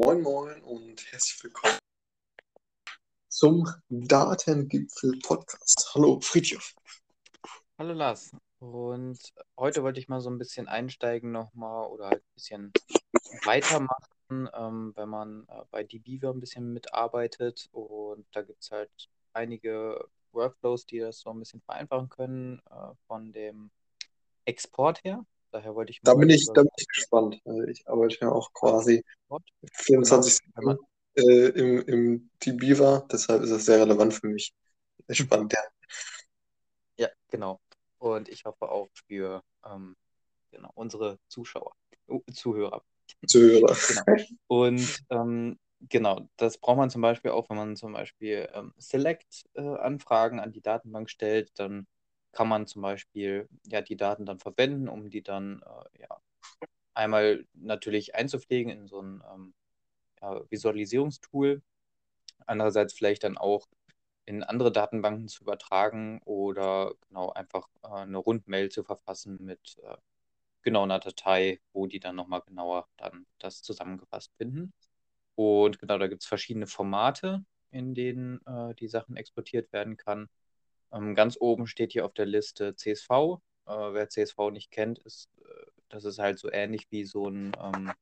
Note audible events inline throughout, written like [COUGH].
Moin Moin und herzlich willkommen zum Datengipfel-Podcast. Hallo Friedhof. Hallo Lars. Und heute wollte ich mal so ein bisschen einsteigen nochmal oder halt ein bisschen weitermachen, ähm, wenn man äh, bei DBeaver ein bisschen mitarbeitet. Und da gibt es halt einige Workflows, die das so ein bisschen vereinfachen können äh, von dem Export her. Daher wollte ich Da bin ich, da bin ich gespannt. weil Ich arbeite ja auch quasi Export. Genau, 24 wenn man, äh, im, im DBeaver, deshalb ist das sehr relevant für mich. Sehr spannend, ja. ja, genau. Und ich hoffe auch für ähm, genau, unsere Zuschauer, uh, Zuhörer. Zuhörer. Genau. Und ähm, genau, das braucht man zum Beispiel auch, wenn man zum Beispiel ähm, Select-Anfragen an die Datenbank stellt, dann kann man zum Beispiel ja die Daten dann verwenden, um die dann äh, ja, einmal natürlich einzupflegen in so ein ähm, ja, Visualisierungstool, andererseits vielleicht dann auch in andere Datenbanken zu übertragen oder genau einfach äh, eine Rundmail zu verfassen mit äh, genau einer Datei, wo die dann nochmal genauer dann das zusammengefasst finden. Und genau, da gibt es verschiedene Formate, in denen äh, die Sachen exportiert werden kann. Ähm, ganz oben steht hier auf der Liste CSV. Äh, wer CSV nicht kennt, ist, äh, das ist halt so ähnlich wie so ein, ähm,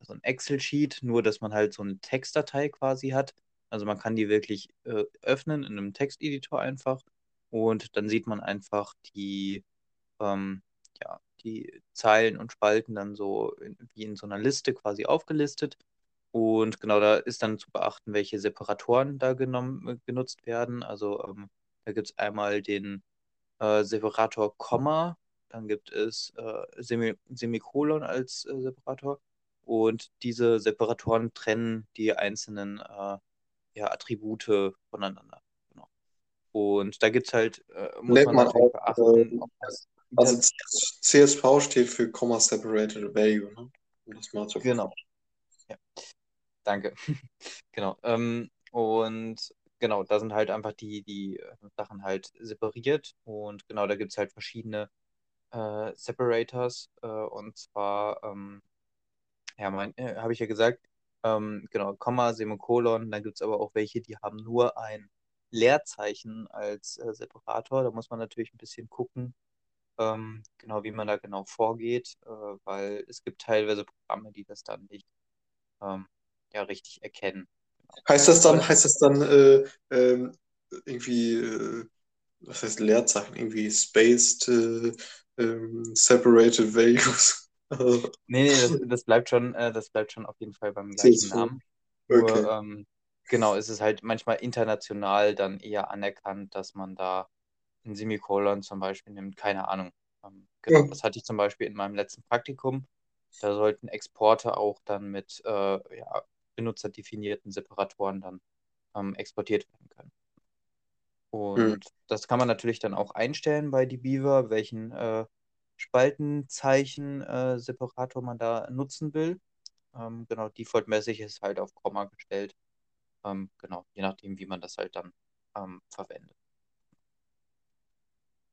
so ein Excel-Sheet, nur dass man halt so eine Textdatei quasi hat. Also man kann die wirklich äh, öffnen in einem Texteditor einfach und dann sieht man einfach die, ähm, ja, die Zeilen und Spalten dann so in, wie in so einer Liste quasi aufgelistet. Und genau da ist dann zu beachten, welche Separatoren da genommen, äh, genutzt werden. Also ähm, da gibt es einmal den äh, Separator Komma, dann gibt es äh, Semi Semikolon als äh, Separator. Und diese Separatoren trennen die einzelnen äh, ja, Attribute voneinander. Genau. Und da gibt es halt, äh, muss Nennt man man auch, beachten, äh, also CSV steht für Comma Separated Value, ne? Um das mal zu genau, ja, danke. [LAUGHS] Genau. Ähm, und genau, da sind halt einfach die, die äh, Sachen halt separiert. Und genau, da gibt es halt verschiedene äh, Separators. Äh, und zwar, ähm, ja, äh, habe ich ja gesagt, ähm, genau, Komma, Semikolon. Dann gibt es aber auch welche, die haben nur ein Leerzeichen als äh, Separator. Da muss man natürlich ein bisschen gucken, ähm, genau wie man da genau vorgeht, äh, weil es gibt teilweise Programme, die das dann nicht ähm, ja, richtig erkennen. Heißt das dann, heißt das dann äh, ähm, irgendwie, äh, was heißt Leerzeichen, irgendwie spaced äh, ähm, separated values? [LAUGHS] Nee, nee, das, das bleibt schon, äh, das bleibt schon auf jeden Fall beim gleichen. Namen. Nur, Okay. ähm, genau, es ist halt manchmal international dann eher anerkannt, dass man da ein Semikolon zum Beispiel nimmt, keine Ahnung. Ähm, genau, Ja. das hatte ich zum Beispiel in meinem letzten Praktikum. Da sollten Exporte auch dann mit äh, ja, benutzerdefinierten Separatoren dann ähm, exportiert werden können. Hm. Und das kann man natürlich dann auch einstellen bei DBeaver, welchen äh, Spaltenzeichen äh, man da nutzen will. Ähm, genau, defaultmäßig ist halt auf Komma gestellt. Ähm, genau, je nachdem, wie man das halt dann ähm, verwendet.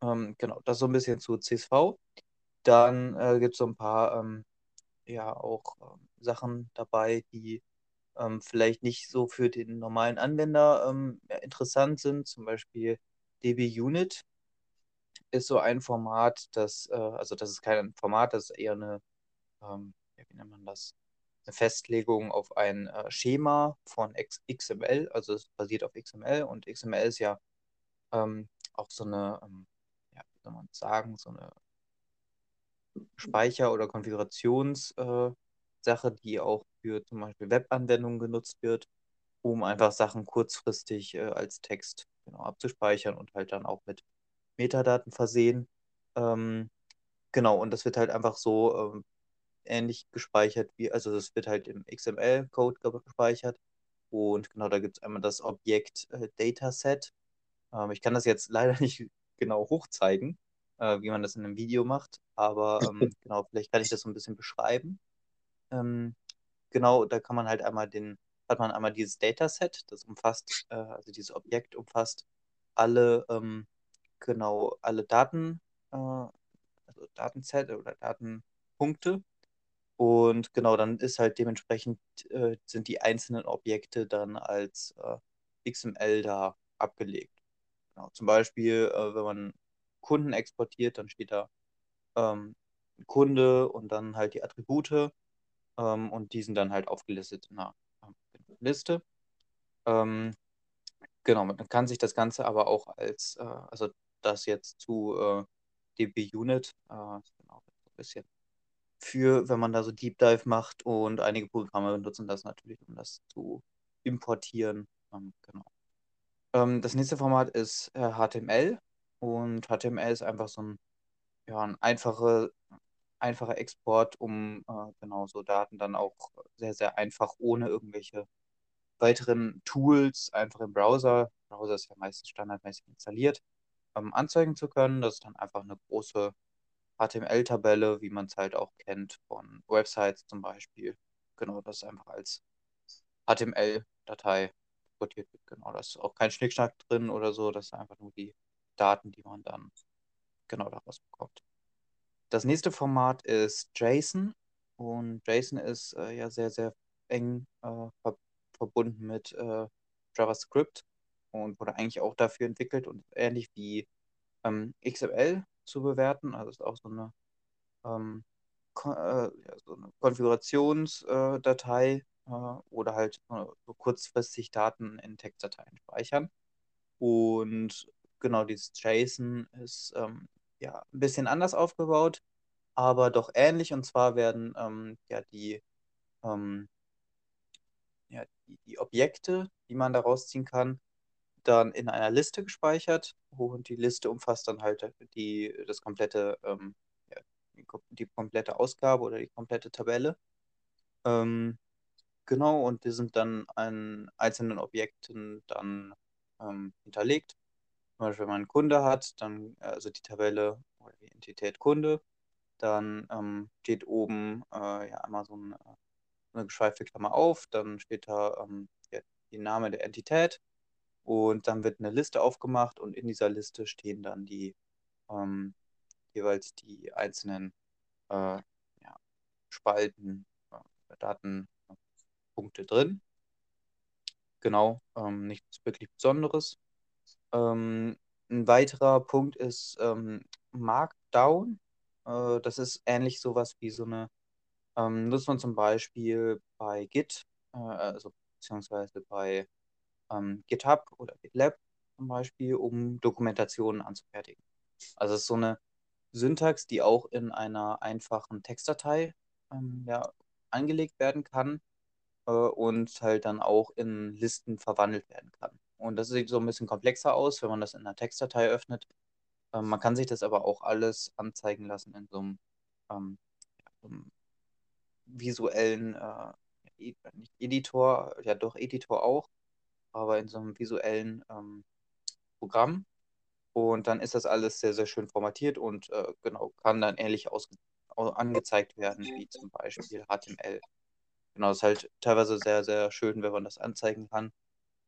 Ähm, genau, das so ein bisschen zu CSV. Dann äh, gibt es so ein paar ähm, ja auch ähm, Sachen dabei, die ähm, vielleicht nicht so für den normalen Anwender ähm, interessant sind. Zum Beispiel DB-Unit ist so ein Format, das, äh, also das ist kein Format, das ist eher eine, ähm, wie nennt man das? Eine Festlegung auf ein äh, Schema von X XML, also es basiert auf XML und XML ist ja ähm, auch so eine, ähm, ja, wie soll man sagen, so eine Speicher- oder Konfigurationssache, äh, die auch für zum Beispiel Webanwendungen genutzt wird, um einfach Sachen kurzfristig äh, als Text genau, abzuspeichern und halt dann auch mit Metadaten versehen. Ähm, genau, und das wird halt einfach so ähm, ähnlich gespeichert wie, also das wird halt im XML-Code gespeichert. Und genau, da gibt es einmal das Objekt äh, Dataset. Ähm, ich kann das jetzt [LAUGHS] leider nicht genau hochzeigen, äh, wie man das in einem Video macht, aber ähm, [LAUGHS] genau, vielleicht kann ich das so ein bisschen beschreiben. Ähm, genau, da kann man halt einmal den, hat man einmal dieses Dataset, das umfasst, äh, also dieses Objekt umfasst alle, ähm, genau, alle Daten, äh, also Datenset oder Datenpunkte Und genau, dann ist halt dementsprechend, äh, sind die einzelnen Objekte dann als äh, XML da abgelegt. Genau. Zum Beispiel, äh, wenn man Kunden exportiert, dann steht da ähm, Kunde und dann halt die Attribute ähm, und die sind dann halt aufgelistet in einer ähm, Liste. Ähm, genau, man kann sich das Ganze aber auch als, äh, also das jetzt zu äh, DB-Unit, äh, genau, ein bisschen für, wenn man da so Deep Dive macht und einige Programme benutzen das natürlich, um das zu importieren. Ähm, genau. Ähm, das nächste Format ist äh, HTML und HTML ist einfach so ein, ja, ein einfache, einfacher Export, um äh, genau so Daten dann auch sehr, sehr einfach ohne irgendwelche weiteren Tools einfach im Browser, Browser ist ja meistens standardmäßig installiert, ähm, anzeigen zu können. Das ist dann einfach eine große HTML-Tabelle, wie man es halt auch kennt von Websites zum Beispiel. Genau, das ist einfach als HTML-Datei exportiert wird. Genau, da ist auch kein Schnickschnack drin oder so. Das sind einfach nur die Daten, die man dann genau daraus bekommt. Das nächste Format ist JSON. Und JSON ist äh, ja sehr, sehr eng äh, ver verbunden mit äh, JavaScript und wurde eigentlich auch dafür entwickelt und ähnlich wie ähm, XML zu bewerten. Also ist auch so eine, ähm, Kon äh, ja, so eine Konfigurationsdatei äh, oder halt äh, so kurzfristig Daten in Textdateien speichern. Und genau dieses JSON ist ähm, ja ein bisschen anders aufgebaut, aber doch ähnlich. Und zwar werden ähm, ja die ähm, ja, die, die Objekte, die man da rausziehen kann, dann in einer Liste gespeichert und die Liste umfasst dann halt die, das komplette, ähm, ja, die, die, komplette Ausgabe oder die komplette Tabelle. Ähm, genau, und die sind dann an einzelnen Objekten dann ähm, hinterlegt. Zum Beispiel, wenn man einen Kunde hat, dann, also die Tabelle oder die Entität Kunde, dann ähm, steht oben äh, ja einmal so ein eine geschweifte Klammer auf, dann steht da ähm, der, der Name der Entität und dann wird eine Liste aufgemacht und in dieser Liste stehen dann die ähm, jeweils die einzelnen äh, ja, Spalten, äh, Datenpunkte drin. Genau, ähm, nichts wirklich Besonderes. Ähm, ein weiterer Punkt ist ähm, Markdown. Äh, das ist ähnlich sowas wie so eine ähm, nutzt man zum Beispiel bei Git, äh, also beziehungsweise bei ähm, GitHub oder GitLab zum Beispiel, um Dokumentationen anzufertigen. Also es ist so eine Syntax, die auch in einer einfachen Textdatei ähm, ja, angelegt werden kann äh, und halt dann auch in Listen verwandelt werden kann. Und das sieht so ein bisschen komplexer aus, wenn man das in einer Textdatei öffnet. Ähm, man kann sich das aber auch alles anzeigen lassen in so einem, ähm, einem visuellen, äh, nicht Editor, ja doch Editor auch, aber in so einem visuellen ähm, Programm. Und dann ist das alles sehr, sehr schön formatiert und äh, genau kann dann ähnlich angezeigt werden wie zum Beispiel HTML. Genau, ist halt teilweise sehr, sehr schön, wenn man das anzeigen kann.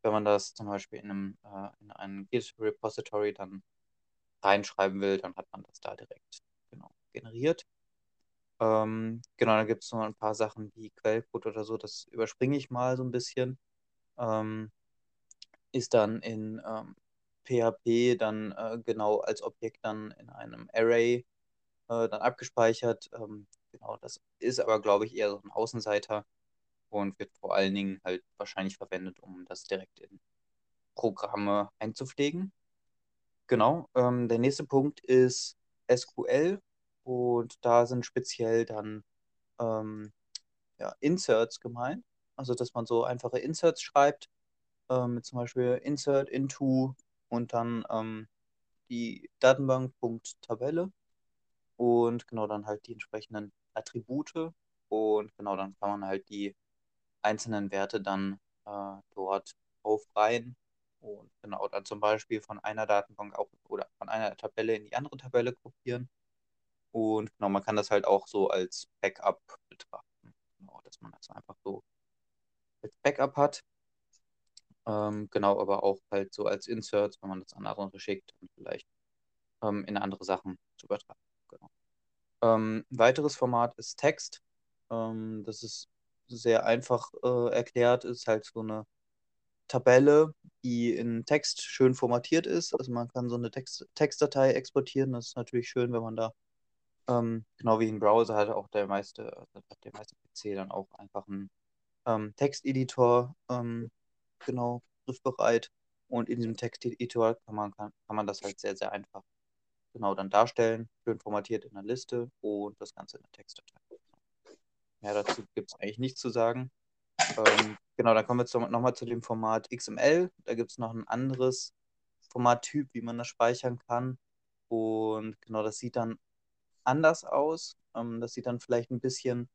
Wenn man das zum Beispiel in einem, äh, in einem Git-Repository dann reinschreiben will, dann hat man das da direkt genau, generiert. Ähm, genau, dann gibt es noch ein paar Sachen wie Quellcode oder so, das überspringe ich mal so ein bisschen. Ähm, ist dann in ähm, PHP dann äh, genau als Objekt dann in einem Array äh, dann abgespeichert. Ähm, genau, das ist aber, glaube ich, eher so ein Außenseiter und wird vor allen Dingen halt wahrscheinlich verwendet, um das direkt in Programme einzupflegen. Genau, ähm, der nächste Punkt ist SQL und da sind speziell dann ähm, ja, Inserts gemeint. Also, dass man so einfache Inserts schreibt, ähm, mit zum Beispiel Insert into und dann ähm, die Datenbank.tabelle und genau dann halt die entsprechenden Attribute und genau dann kann man halt die einzelnen Werte dann äh, dort aufreihen und genau dann zum Beispiel von einer Datenbank auch oder von einer Tabelle in die andere Tabelle kopieren und genau, man kann das halt auch so als Backup betrachten. Genau, dass man das einfach so als Backup hat. Ähm, genau, aber auch halt so als Insert, wenn man das an andere schickt und vielleicht ähm, in andere Sachen zu übertragen. Genau. Ähm, weiteres Format ist Text. Ähm, das ist sehr einfach äh, erklärt, ist halt so eine Tabelle, die in Text schön formatiert ist. Also man kann so eine Text Textdatei exportieren. Das ist natürlich schön, wenn man da ähm, genau wie ein Browser hat auch der meiste, also der meiste PC dann auch einfach einen ähm, Texteditor ähm, genau griffbereit. Und in diesem Texteditor kann man, kann, kann man das halt sehr, sehr einfach genau dann darstellen, schön formatiert in der Liste und das Ganze in der Textdatei. Mehr dazu gibt es eigentlich nichts zu sagen. Ähm, genau, dann kommen wir nochmal zu dem Format XML. Da gibt es noch ein anderes Formattyp, wie man das speichern kann. Und genau, das sieht dann anders aus. Ähm, das sieht dann vielleicht ein bisschen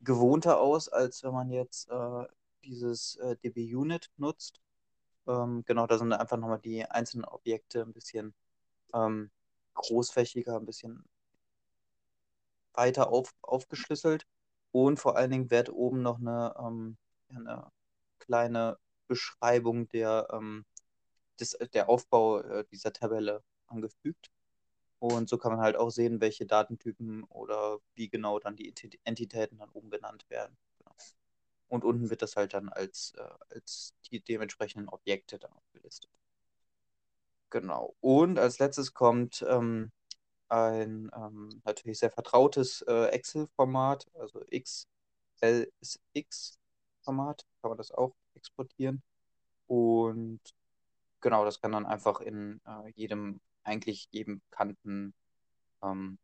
gewohnter aus, als wenn man jetzt äh, dieses äh, DB-Unit nutzt. Ähm, genau, da sind einfach nochmal die einzelnen Objekte ein bisschen ähm, großflächiger, ein bisschen weiter auf, aufgeschlüsselt. Und vor allen Dingen wird oben noch eine, ähm, eine kleine Beschreibung der, ähm, des, der Aufbau äh, dieser Tabelle angefügt. Und so kann man halt auch sehen, welche Datentypen oder wie genau dann die Entitäten dann oben genannt werden. Genau. Und unten wird das halt dann als, äh, als die dementsprechenden Objekte dann aufgelistet. Genau. Und als letztes kommt ähm, ein ähm, natürlich sehr vertrautes äh, Excel-Format, also XLSX-Format, kann man das auch exportieren. Und genau, das kann dann einfach in äh, jedem eigentlich jedem bekannten ähm,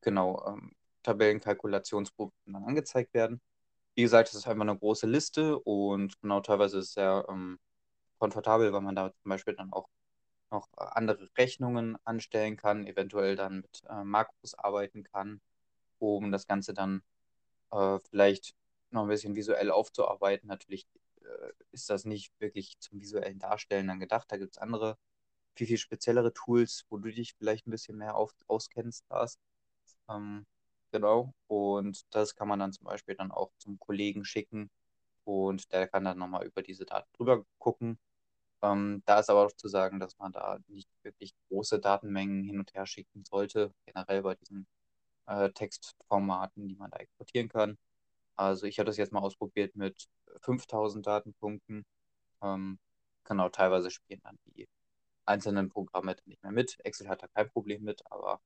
genau, ähm, Tabellenkalkulationsprogramm dann angezeigt werden. Wie gesagt, es ist einfach eine große Liste und genau teilweise ist es sehr ähm, komfortabel, weil man da zum Beispiel dann auch noch andere Rechnungen anstellen kann, eventuell dann mit äh, Makros arbeiten kann, um das Ganze dann äh, vielleicht noch ein bisschen visuell aufzuarbeiten. Natürlich äh, ist das nicht wirklich zum visuellen Darstellen dann gedacht. Da gibt es andere, viel, viel speziellere Tools, wo du dich vielleicht ein bisschen mehr auf, auskennst hast. Ähm, genau. Und das kann man dann zum Beispiel dann auch zum Kollegen schicken und der kann dann nochmal über diese Daten drüber gucken ähm, da ist aber auch zu sagen, dass man da nicht wirklich große Datenmengen hin und her schicken sollte, generell bei diesen äh, Textformaten, die man da exportieren kann. Also ich habe das jetzt mal ausprobiert mit 5000 Datenpunkten. Ähm, genau, teilweise spielen dann die einzelnen Programme nicht mehr mit. Excel hat da kein Problem mit, aber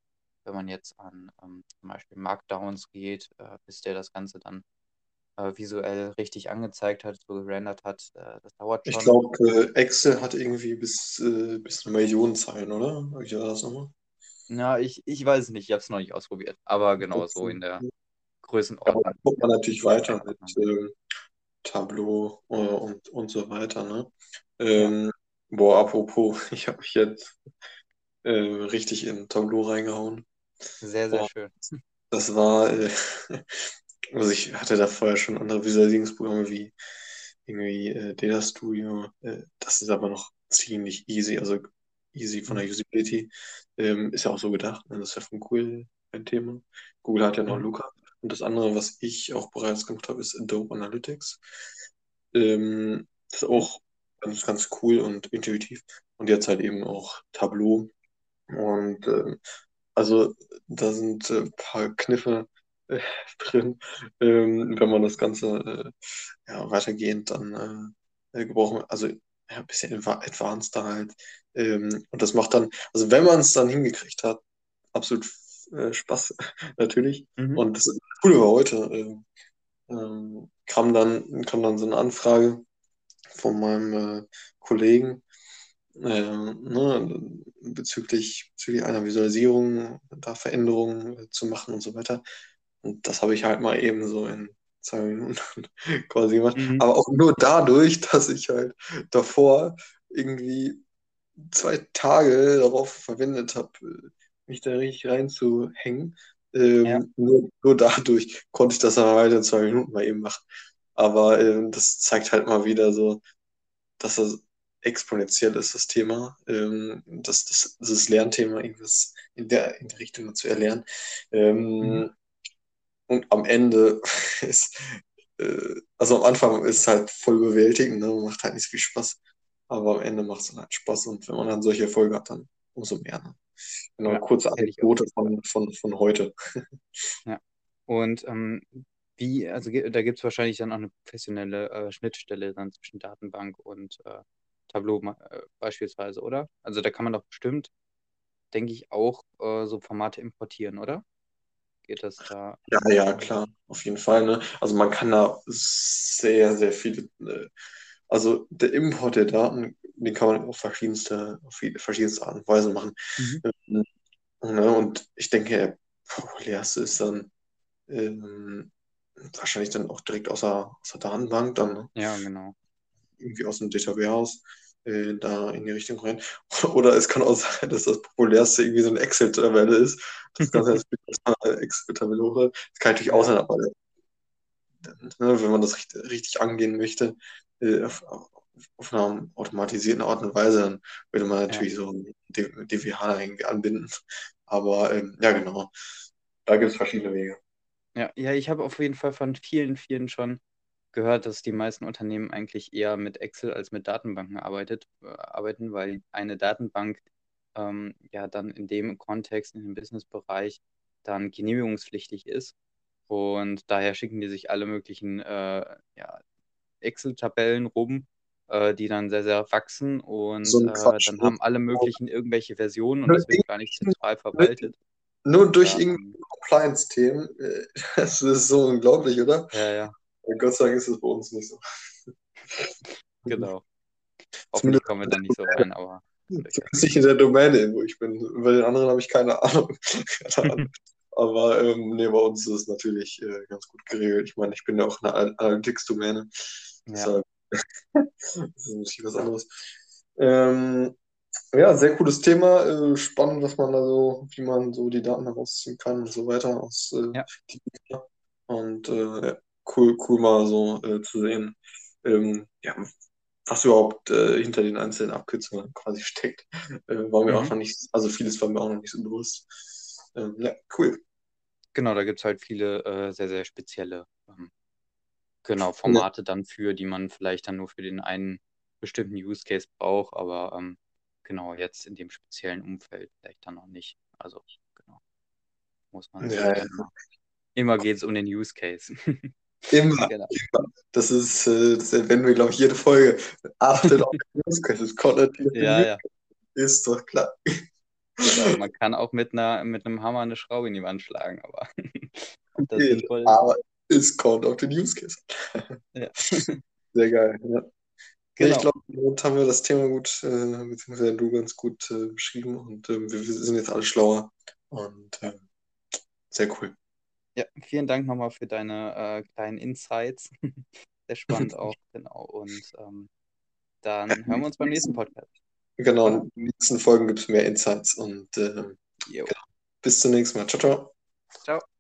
wenn man jetzt an ähm, zum Beispiel Markdowns geht, äh, bis der das Ganze dann äh, visuell richtig angezeigt hat, so gerendert hat. Äh, das dauert schon. Ich glaube, äh, Excel hat irgendwie bis, äh, bis eine Million Zeilen, oder? War das nochmal? Na, ich, ich weiß es nicht, ich habe es noch nicht ausprobiert. Aber genau so in der Größenordnung. Aber guckt man natürlich weiter mit ähm, Tableau äh, und, und so weiter. Ne? Ähm, ja. Boah, apropos, [LAUGHS] ich habe mich jetzt äh, richtig in Tableau reingehauen. Sehr, sehr boah, schön. Das war, äh, [LAUGHS] Also ich hatte da vorher schon andere Visualisierungsprogramme wie irgendwie äh, Data Studio. Äh, das ist aber noch ziemlich easy, also easy von der mhm. Usability. Ähm, ist ja auch so gedacht. Ne? Das ist ja von Google ein Thema. Google hat ja noch mhm. Lookup. Und das andere, was ich auch bereits gemacht habe, ist Adobe Analytics. Ähm, das ist auch ganz, ganz cool und intuitiv. Und jetzt halt eben auch Tableau. Und ähm, also da sind ein äh, paar Kniffe, [LAUGHS] drin, ähm, wenn man das Ganze äh, ja, weitergehend dann äh, gebrauchen, also ja, ein bisschen advanced da halt. Ähm, und das macht dann, also wenn man es dann hingekriegt hat, absolut äh, Spaß [LAUGHS] natürlich. Mhm. Und das Coole war heute, äh, ähm, kam, dann, kam dann so eine Anfrage von meinem äh, Kollegen, äh, ne, bezüglich, bezüglich einer Visualisierung, da Veränderungen zu machen und so weiter. Und das habe ich halt mal eben so in zwei Minuten [LAUGHS] quasi gemacht. Mhm. Aber auch nur dadurch, dass ich halt davor irgendwie zwei Tage darauf verwendet habe, mich da richtig reinzuhängen. Ähm, ja. nur, nur dadurch konnte ich das aber halt in zwei Minuten mal eben machen. Aber ähm, das zeigt halt mal wieder so, dass das exponentiell ist, das Thema, ähm, das, das, das Lernthema, irgendwas in der, in der Richtung zu erlernen. Ähm, mhm. Und am Ende [LAUGHS] ist, äh, also am Anfang ist es halt voll überwältigend, ne? macht halt nicht so viel Spaß. Aber am Ende macht es dann halt Spaß und wenn man dann solche Erfolge hat, dann umso mehr. Ne? Genau, ja, kurze Anekdote von, von, von heute. [LAUGHS] Ja. Und ähm, wie, also da gibt es wahrscheinlich dann auch eine professionelle äh, Schnittstelle dann zwischen Datenbank und äh, Tableau äh, beispielsweise, oder? Also da kann man doch bestimmt, denke ich, auch äh, so Formate importieren, oder? Geht das da? Ja, ja, klar, auf jeden Fall. Ne? Also man kann da sehr, sehr viele, äh, also der Import der Daten, den kann man auf verschiedenste, auf verschiedenste Art und Weise machen. Mhm. Ähm, ne? Und ich denke, der populärste ist dann ähm, wahrscheinlich dann auch direkt aus der, aus der Datenbank dann. Ne? Ja, genau. Irgendwie aus dem Data Warehouse äh, da in die Richtung rein. [LAUGHS] Oder es kann auch sein, dass das populärste irgendwie so eine Excel-Tabelle ist. Das Ganze heißt [LAUGHS] Excel-Tabelle hoch. Das kann natürlich auch sein, aber ne, wenn man das richtig, richtig angehen möchte, äh, auf, auf, einer automatisierten Art und Weise, dann würde man natürlich ja. so ein DWH irgendwie anbinden. Aber ähm, ja, genau. Da gibt es verschiedene Wege. Ja, ja, ich habe auf jeden Fall von vielen, vielen schon gehört, dass die meisten Unternehmen eigentlich eher mit Excel als mit Datenbanken arbeitet, äh, arbeiten, weil eine Datenbank ähm, ja dann in dem Kontext, in dem Businessbereich dann genehmigungspflichtig ist. Und daher schicken die sich alle möglichen äh, ja, Excel-Tabellen rum, äh, die dann sehr, sehr wachsen und so äh, dann haben alle möglichen irgendwelche Versionen und wird gar nicht zentral verwaltet. Nur durch ja, irgendein Compliance-Themen. Äh, [LAUGHS] das ist so unglaublich, oder? Ja, ja. Und Gott sei Dank ist es bei uns nicht so. [LAUGHS] Genau. Hoffentlich kommen wir da nicht so rein, aber. Zumindest nicht in der Domäne, wo ich bin. Bei den anderen habe ich [LAUGHS] keine Ahnung. aber ähm, nee, bei uns ist es natürlich äh, ganz gut geregelt. Ich meine, ich bin ja auch in der Analytics-Domäne. Ja. das [LAUGHS] ist natürlich was anderes. Ähm, ja, sehr cooles Thema. Äh, spannend, was man da so, wie man so die Daten herausziehen kann und so weiter aus äh, ja. Und äh, cool, cool mal so äh, zu sehen, ähm, ja, was überhaupt äh, hinter den einzelnen Abkürzungen quasi [LAUGHS] steckt. Äh, war mir mhm. auch noch nicht, also vieles war mir auch noch nicht so bewusst. Ähm, ja, cool. Genau, da gibt es halt viele äh, sehr, sehr spezielle ähm, genau, Formate ja. dann für, die man vielleicht dann nur für den einen bestimmten Use Case braucht, aber ähm, genau, jetzt in dem speziellen Umfeld vielleicht dann noch nicht. Also, genau. Muss man ja, ja. Immer geht es um den Use Case. [LAUGHS] Immer, genau. immer. Das ist, äh, das erwähnen wir, glaube ich, jede Folge. Achtet auf den kommt natürlich ja, ja. Ist doch klar. Genau, man kann auch mit, einer, mit einem Hammer eine Schraube in die Wand schlagen, aber [LAUGHS] das okay, Aber es kommt auf den Use Case. [LAUGHS] Ja. [LAUGHS] Sehr geil. Ja. Genau. Ich glaube, damit haben wir das Thema gut, äh, beziehungsweise du ganz gut äh, beschrieben und äh, wir, wir, sind jetzt alle schlauer und ähm, sehr cool. Ja, vielen Dank nochmal für deine äh, kleinen Insights. [LAUGHS] sehr spannend auch, [LAUGHS] genau. Und ähm, dann hören wir uns beim nächsten Podcast. Genau, in den nächsten Folgen gibt es mehr Insights und äh, genau. bis zum nächsten Mal. Ciao, ciao. Ciao.